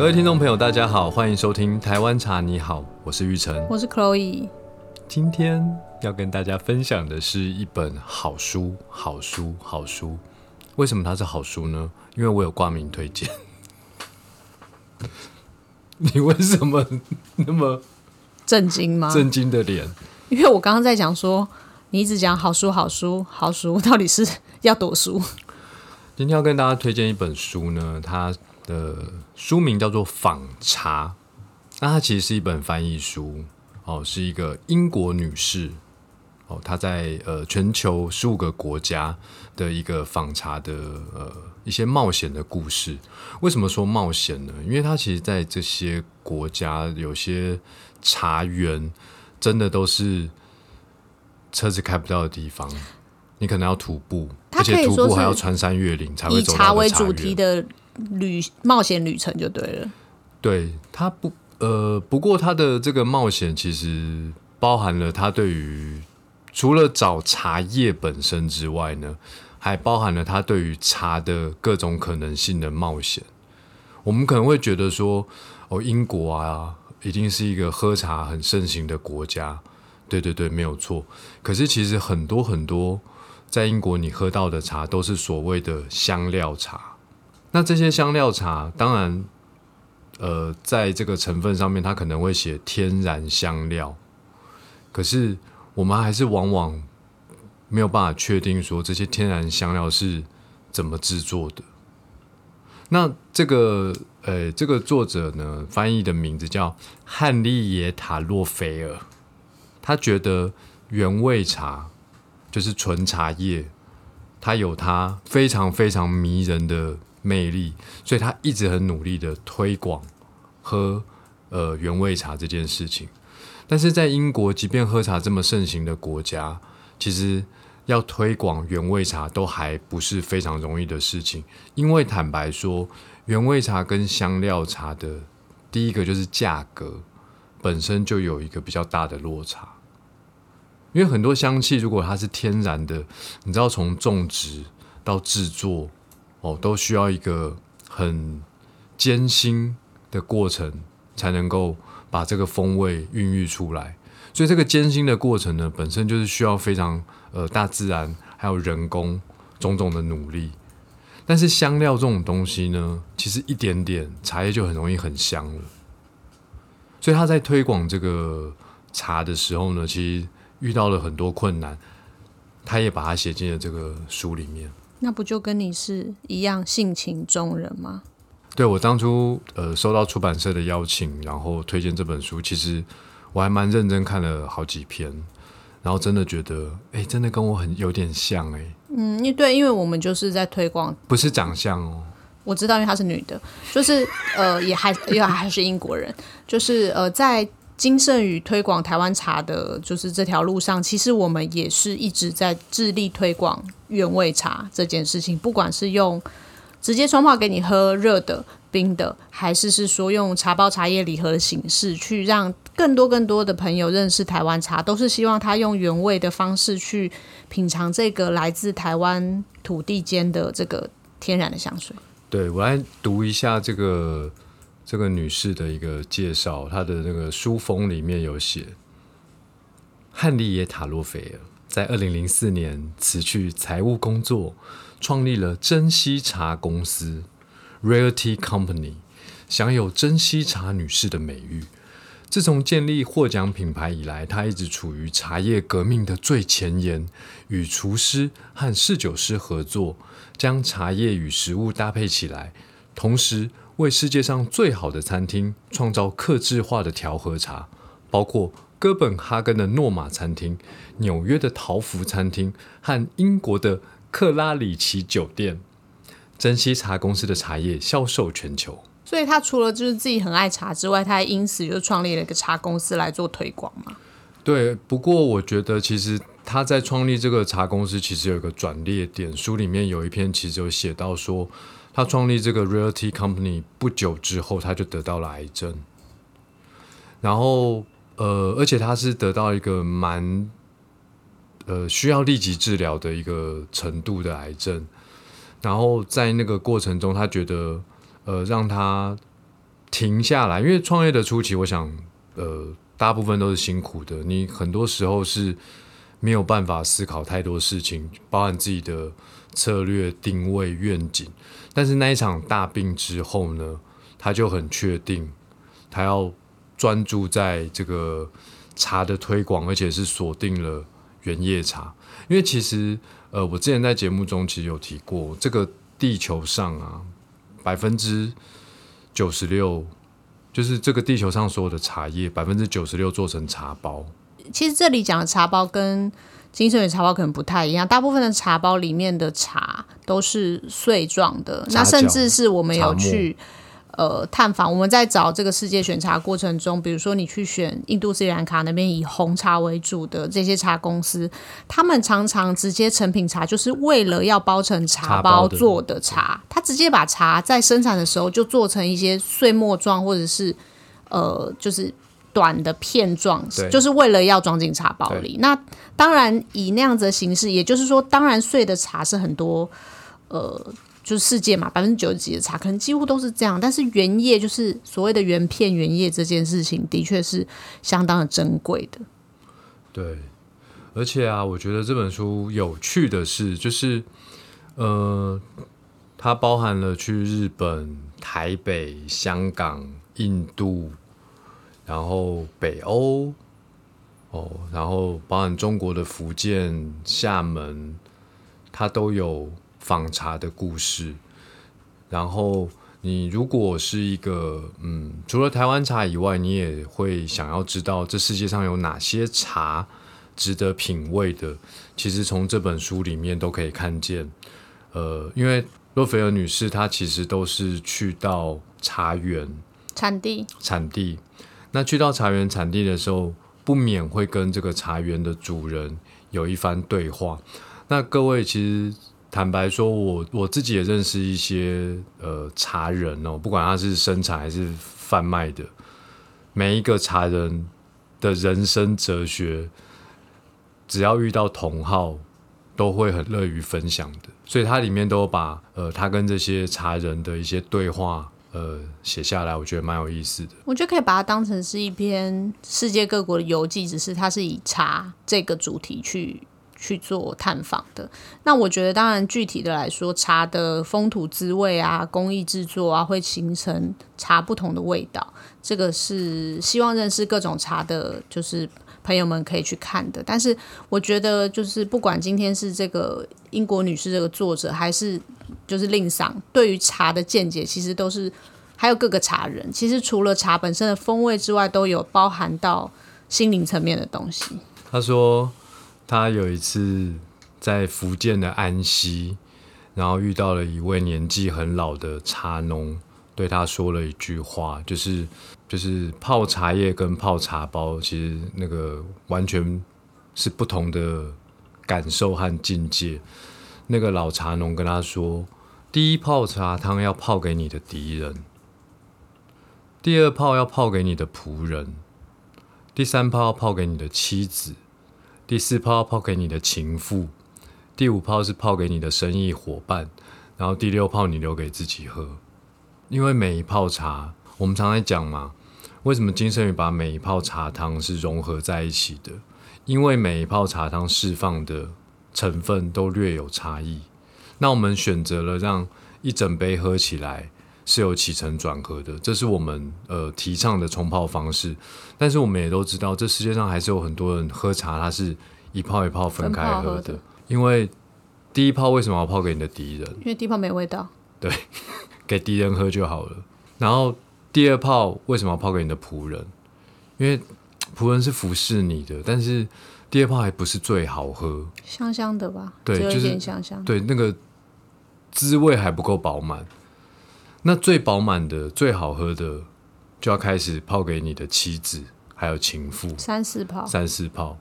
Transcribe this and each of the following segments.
各位听众朋友，大家好，欢迎收听《台湾茶你好》，我是玉成。我是 Chloe，今天要跟大家分享的是一本好书，好书，好书。为什么它是好书呢？因为我有挂名推荐。你为什么那么震惊吗？震惊的脸？因为我刚刚在讲说，你一直讲好书、好书、好书，到底是要躲书？今天要跟大家推荐一本书呢，它的书名叫做《访茶》，那它其实是一本翻译书哦，是一个英国女士哦，她在呃全球十五个国家的一个访茶的呃一些冒险的故事。为什么说冒险呢？因为她其实，在这些国家有些茶园，真的都是车子开不到的地方，你可能要徒步，而且徒步还要穿山越岭才会以走到的茶为主园题的旅冒险旅程就对了。对他不呃，不过他的这个冒险其实包含了他对于除了找茶叶本身之外呢，还包含了他对于茶的各种可能性的冒险。我们可能会觉得说，哦，英国啊，一定是一个喝茶很盛行的国家。对对对，没有错。可是其实很多很多在英国你喝到的茶都是所谓的香料茶。那这些香料茶，当然，呃，在这个成分上面，它可能会写天然香料，可是我们还是往往没有办法确定说这些天然香料是怎么制作的。那这个，呃，这个作者呢，翻译的名字叫汉利耶塔洛菲尔，他觉得原味茶就是纯茶叶，它有它非常非常迷人的魅力，所以他一直很努力的推广喝呃原味茶这件事情。但是在英国，即便喝茶这么盛行的国家，其实要推广原味茶都还不是非常容易的事情。因为坦白说，原味茶跟香料茶的第一个就是价格本身就有一个比较大的落差。因为很多香气如果它是天然的，你知道从种植到制作。哦，都需要一个很艰辛的过程，才能够把这个风味孕育出来。所以这个艰辛的过程呢，本身就是需要非常呃大自然还有人工种种的努力。但是香料这种东西呢，其实一点点茶叶就很容易很香了。所以他在推广这个茶的时候呢，其实遇到了很多困难，他也把它写进了这个书里面。那不就跟你是一样性情中人吗？对我当初呃收到出版社的邀请，然后推荐这本书，其实我还蛮认真看了好几篇，然后真的觉得，哎，真的跟我很有点像哎。嗯，因为对，因为我们就是在推广，不是长相哦。我知道，因为她是女的，就是呃，也还因为还是英国人，就是呃在。金盛宇推广台湾茶的，就是这条路上，其实我们也是一直在致力推广原味茶这件事情。不管是用直接冲泡给你喝热的、冰的，还是是说用茶包茶叶礼盒的形式，去让更多更多的朋友认识台湾茶，都是希望他用原味的方式去品尝这个来自台湾土地间的这个天然的香水。对我来读一下这个。这个女士的一个介绍，她的那个书封里面有写，汉利耶塔洛菲尔在二零零四年辞去财务工作，创立了珍稀茶公司 （Rare Tea Company），享有珍稀茶女士的美誉。自从建立获奖品牌以来，她一直处于茶叶革命的最前沿，与厨师和侍酒师合作，将茶叶与食物搭配起来，同时。为世界上最好的餐厅创造克制化的调和茶，包括哥本哈根的诺玛餐厅、纽约的陶福餐厅和英国的克拉里奇酒店。珍惜茶公司的茶叶销售全球，所以他除了就是自己很爱茶之外，他还因此就创立了一个茶公司来做推广嘛。对，不过我觉得其实他在创立这个茶公司，其实有一个转捩点。书里面有一篇其实有写到说。他创立这个 Realty Company 不久之后，他就得到了癌症。然后，呃，而且他是得到一个蛮，呃，需要立即治疗的一个程度的癌症。然后在那个过程中，他觉得，呃，让他停下来，因为创业的初期，我想呃大部分都是辛苦的，你很多时候是没有办法思考太多事情，包含自己的策略、定位、愿景。但是那一场大病之后呢，他就很确定，他要专注在这个茶的推广，而且是锁定了原叶茶。因为其实呃，我之前在节目中其实有提过，这个地球上啊，百分之九十六就是这个地球上所有的茶叶，百分之九十六做成茶包。其实这里讲的茶包跟金圣宇茶包可能不太一样，大部分的茶包里面的茶都是碎状的，那甚至是我们有去呃探访，我们在找这个世界选茶过程中，比如说你去选印度斯里兰卡那边以红茶为主的这些茶公司，他们常常直接成品茶就是为了要包成茶包做的茶，他直接把茶在生产的时候就做成一些碎末状或者是呃就是。短的片状，就是为了要装进茶包里。那当然以那样子的形式，也就是说，当然碎的茶是很多，呃，就是世界嘛，百分之九十几的茶可能几乎都是这样。但是原叶就是所谓的原片原叶这件事情，的确是相当的珍贵的。对，而且啊，我觉得这本书有趣的是，就是呃，它包含了去日本、台北、香港、印度。然后北欧，哦，然后包含中国的福建、厦门，它都有访茶的故事。然后你如果是一个，嗯，除了台湾茶以外，你也会想要知道这世界上有哪些茶值得品味的。其实从这本书里面都可以看见，呃，因为洛菲尔女士她其实都是去到茶园产地产地。那去到茶园产地的时候，不免会跟这个茶园的主人有一番对话。那各位其实坦白说，我我自己也认识一些呃茶人哦，不管他是生产还是贩卖的，每一个茶人的人生哲学，只要遇到同好，都会很乐于分享的。所以它里面都把呃他跟这些茶人的一些对话。呃，写下来我觉得蛮有意思的。我觉得可以把它当成是一篇世界各国的游记，只是它是以茶这个主题去去做探访的。那我觉得，当然具体的来说，茶的风土滋味啊，工艺制作啊，会形成茶不同的味道。这个是希望认识各种茶的，就是朋友们可以去看的。但是我觉得，就是不管今天是这个英国女士这个作者，还是就是令赏对于茶的见解，其实都是还有各个茶人。其实除了茶本身的风味之外，都有包含到心灵层面的东西。他说，他有一次在福建的安溪，然后遇到了一位年纪很老的茶农，对他说了一句话，就是就是泡茶叶跟泡茶包，其实那个完全是不同的感受和境界。那个老茶农跟他说。第一泡茶汤要泡给你的敌人，第二泡要泡给你的仆人，第三泡要泡给你的妻子，第四泡要泡给你的情妇，第五泡是泡给你的生意伙伴，然后第六泡你留给自己喝。因为每一泡茶，我们常在讲嘛，为什么金圣宇把每一泡茶汤是融合在一起的？因为每一泡茶汤释放的成分都略有差异。那我们选择了让一整杯喝起来是有起承转合的，这是我们呃提倡的冲泡方式。但是我们也都知道，这世界上还是有很多人喝茶，它是一泡一泡分开喝的。因为第一泡为什么要泡给你的敌人？因为第一泡没味道。对，给敌人喝就好了。然后第二泡为什么要泡给你的仆人？因为仆人是服侍你的，但是第二泡还不是最好喝，香香的吧？对，就是香香。对，那个。滋味还不够饱满，那最饱满的、最好喝的，就要开始泡给你的妻子，还有情妇。三四泡，三四泡，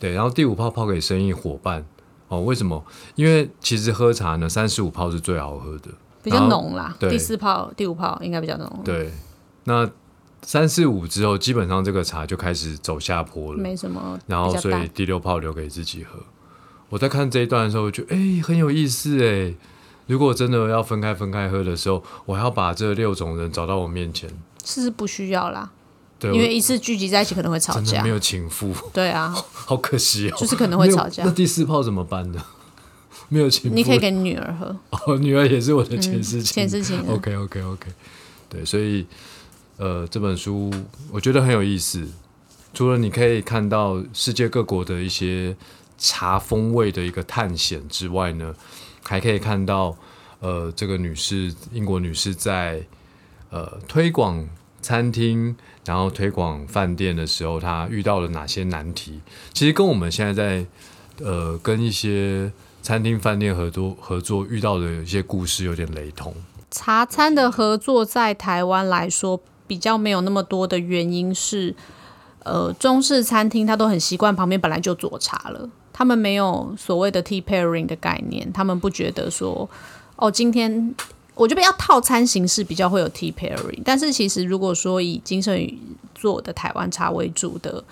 对。然后第五泡泡给生意伙伴。哦，为什么？因为其实喝茶呢，三十五泡是最好喝的，比较浓啦。第四泡、第五泡应该比较浓。对，那三四五之后，基本上这个茶就开始走下坡了，没什么。然后，所以第六泡留给自己喝。我在看这一段的时候，觉得哎，很有意思哎。如果真的要分开分开喝的时候，我还要把这六种人找到我面前，是不需要啦，对，因为一次聚集在一起可能会吵架真的没。有情妇，对啊，好可惜哦。就是可能会吵架那第四泡怎么办呢？没有情妇，你可以给女儿喝，哦，女儿也是我的前世情。前世情人 OK OK OK，对，所以呃，这本书我觉得很有意思。除了你可以看到世界各国的一些茶风味的一个探险之外呢，还可以看到呃，这个女士，英国女士在呃推广餐厅，然后推广饭店的时候，她遇到了哪些难题？其实跟我们现在在呃跟一些餐厅、饭店合作合作遇到的一些故事有点雷同。茶餐的合作在台湾来说比较没有那么多的原因是，呃，中式餐厅它都很习惯旁边本来就做茶了，他们没有所谓的 tea pairing 的概念，他们不觉得说，哦，今天我觉得要套餐形式比较会有 tea pairing，但是其实如果说以金圣宇做的台湾茶为主的，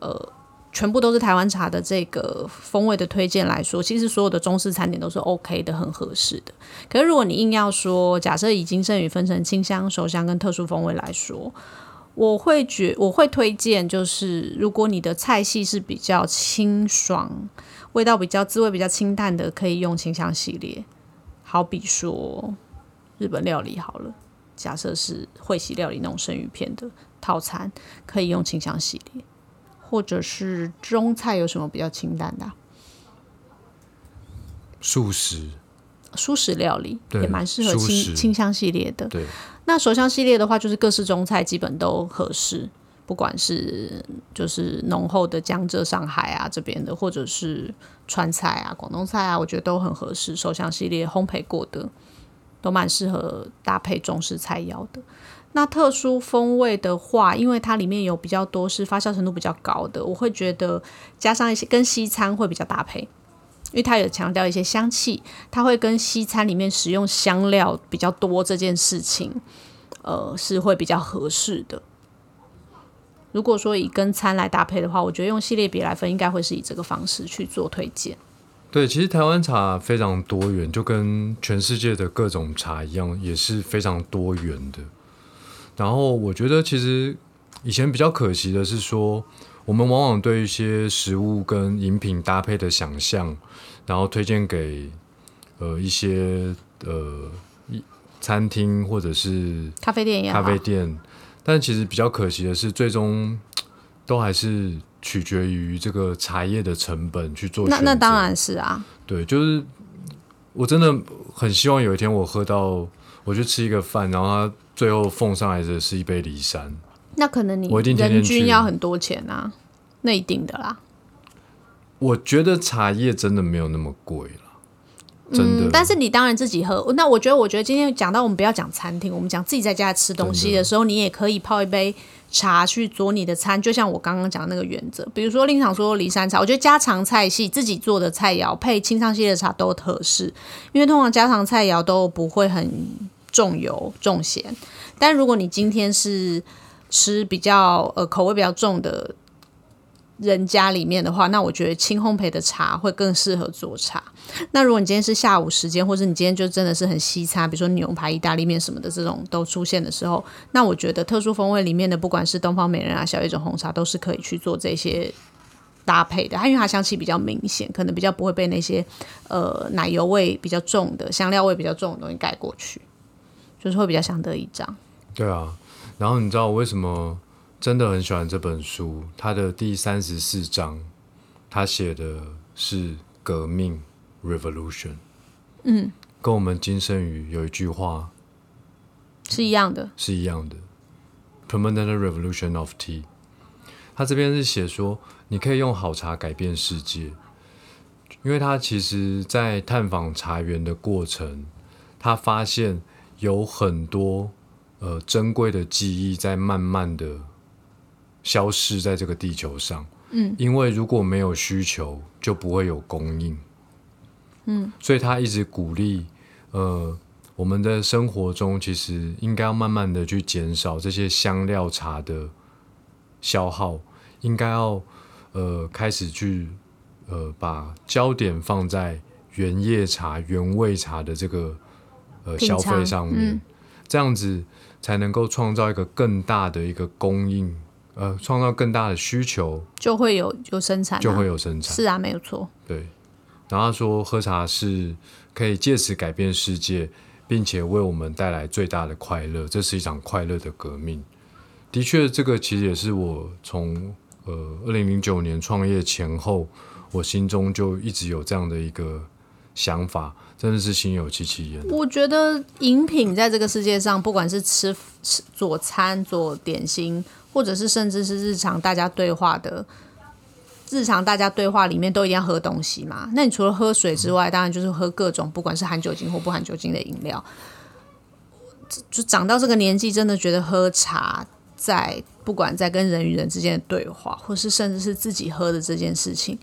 呃。全部都是台湾茶的这个风味的推荐来说，其实所有的中式餐点都是 OK 的，很合适的。可是如果你硬要说，假设以金圣宇分成清香、熟香跟特殊风味来说，我会觉我会推荐，就是如果你的菜系是比较清爽、味道比较滋味比较清淡的，可以用清香系列。好比说日本料理好了，假设是会席料理那种生鱼片的套餐，可以用清香系列。或者是中菜有什么比较清淡的啊、素食，素食料理也蛮适合清清香系列的。对，那手香系列的话，就是各式中菜基本都合适，不管是就是浓厚的江浙、上海啊这边的，或者是川菜啊、广东菜啊，我觉得都很合适。手香系列烘焙过的，都蛮适合搭配中式菜肴的。那特殊风味的话，因为它里面有比较多是发酵程度比较高的，我会觉得加上一些跟西餐会比较搭配，因为它有强调一些香气，它会跟西餐里面使用香料比较多这件事情，呃，是会比较合适的。如果说以跟餐来搭配的话，我觉得用系列别来分，应该会是以这个方式去做推荐。对，其实台湾茶非常多元，就跟全世界的各种茶一样，也是非常多元的。然后我觉得，其实以前比较可惜的是说，我们往往对一些食物跟饮品搭配的想象，然后推荐给呃一些呃一餐厅或者是咖啡店也好，咖啡店，但其实比较可惜的是，最终都还是取决于这个茶叶的成本去做。那那当然是啊，对，就是我真的很希望有一天我喝到，我去吃一个饭，然后他最后奉上来的是一杯梨山。那可能你我一定天天人均去要很多钱啊，那一定的啦。我觉得茶叶真的没有那么贵了，真的。嗯，但是你当然自己喝。那我觉得，我觉得今天讲到我们不要讲餐厅，我们讲自己在家吃东西的时候，你也可以泡一杯茶去做你的餐。就像我刚刚讲的那个原则，比如说令场说梨山茶，我觉得家常菜系自己做的菜肴配清汤系列茶都合适，因为通常家常菜肴都不会很重油重咸。但如果你今天是吃比较呃口味比较重的人家里面的话，那我觉得轻烘焙的茶会更适合做茶。那如果你今天是下午时间，或者你今天就真的是很西餐，比如说牛排、意大利面什么的这种都出现的时候，那我觉得特殊风味里面的，不管是东方美人啊、小叶种红茶，都是可以去做这些搭配的。它因为它香气比较明显，可能比较不会被那些呃奶油味比较重的、香料味比较重的东西盖过去，就是会比较相得益彰。对啊，然后你知道我为什么真的很喜欢这本书？它的第三十四章，它写的是革命 （revolution）。嗯，跟我们金圣宇有一句话是一样的，是一样的，“permanent revolution of tea”。他这边是写说，你可以用好茶改变世界，因为他其实在探访茶园的过程，他发现有很多呃珍贵的记忆在慢慢的消失在这个地球上。嗯，因为如果没有需求，就不会有供应。嗯，所以他一直鼓励呃。我们的生活中，其实应该要慢慢的去减少这些香料茶的消耗，应该要呃开始去呃把焦点放在原叶茶、原味茶的这个呃消费上面。嗯这样子才能够创造一个更大的一个供应，呃，创造更大的需求，就会有有生产、啊，就会有生产。是啊，没有错。对，然后他说喝茶是可以借此改变世界，并且为我们带来最大的快乐，这是一场快乐的革命。的确，这个其实也是我从呃二零零九年创业前后，我心中就一直有这样的一个想法，真的是心有戚戚焉。我觉得饮品在这个世界上，不管是吃吃佐餐、做点心，或者是甚至是日常大家对话的。日常大家对话里面都一定要喝东西嘛？那你除了喝水之外，当然就是喝各种不管是含酒精或不含酒精的饮料。就长到这个年纪，真的觉得喝茶，在不管在跟人与人之间的对话，或是甚至是自己喝的这件事情，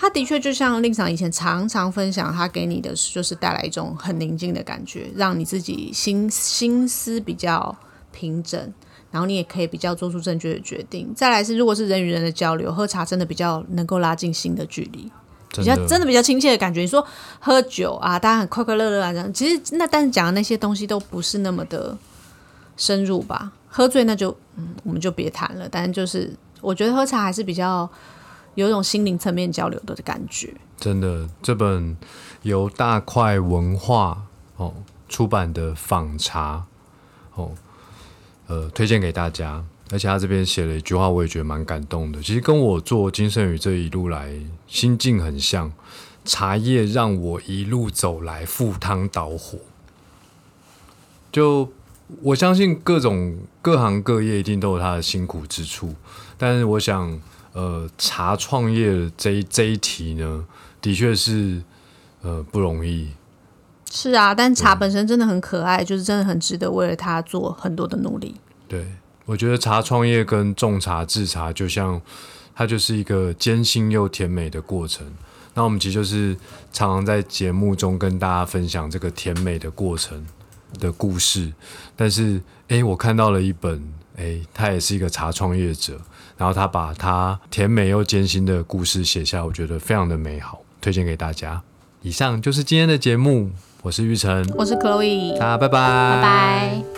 他的确就像令长以前常常分享，他给你的就是带来一种很宁静的感觉，让你自己心心思比较平整。然后你也可以比较做出正确的决定。再来是，如果是人与人的交流，喝茶真的比较能够拉近心的距离，比较真的比较亲切的感觉。你说喝酒啊，大家很快快乐乐啊，这样其实那但是讲的那些东西都不是那么的深入吧。喝醉那就嗯，我们就别谈了。但是就是我觉得喝茶还是比较有一种心灵层面交流的感觉。真的，这本由大块文化哦出版的访茶哦。呃，推荐给大家，而且他这边写了一句话，我也觉得蛮感动的。其实跟我做金圣宇这一路来心境很像，茶叶让我一路走来赴汤蹈火。就我相信各种各行各业一定都有他的辛苦之处，但是我想，呃，茶创业这一这一题呢，的确是呃不容易。是啊，但茶本身真的很可爱，就是真的很值得为了它做很多的努力。对，我觉得茶创业跟种茶制茶，就像它就是一个艰辛又甜美的过程。那我们其实就是常常在节目中跟大家分享这个甜美的过程的故事。但是，哎，我看到了一本，哎，他也是一个茶创业者，然后他把他甜美又艰辛的故事写下，我觉得非常的美好，推荐给大家。以上就是今天的节目。我是玉成，我是 Chloe，大家拜拜，拜拜。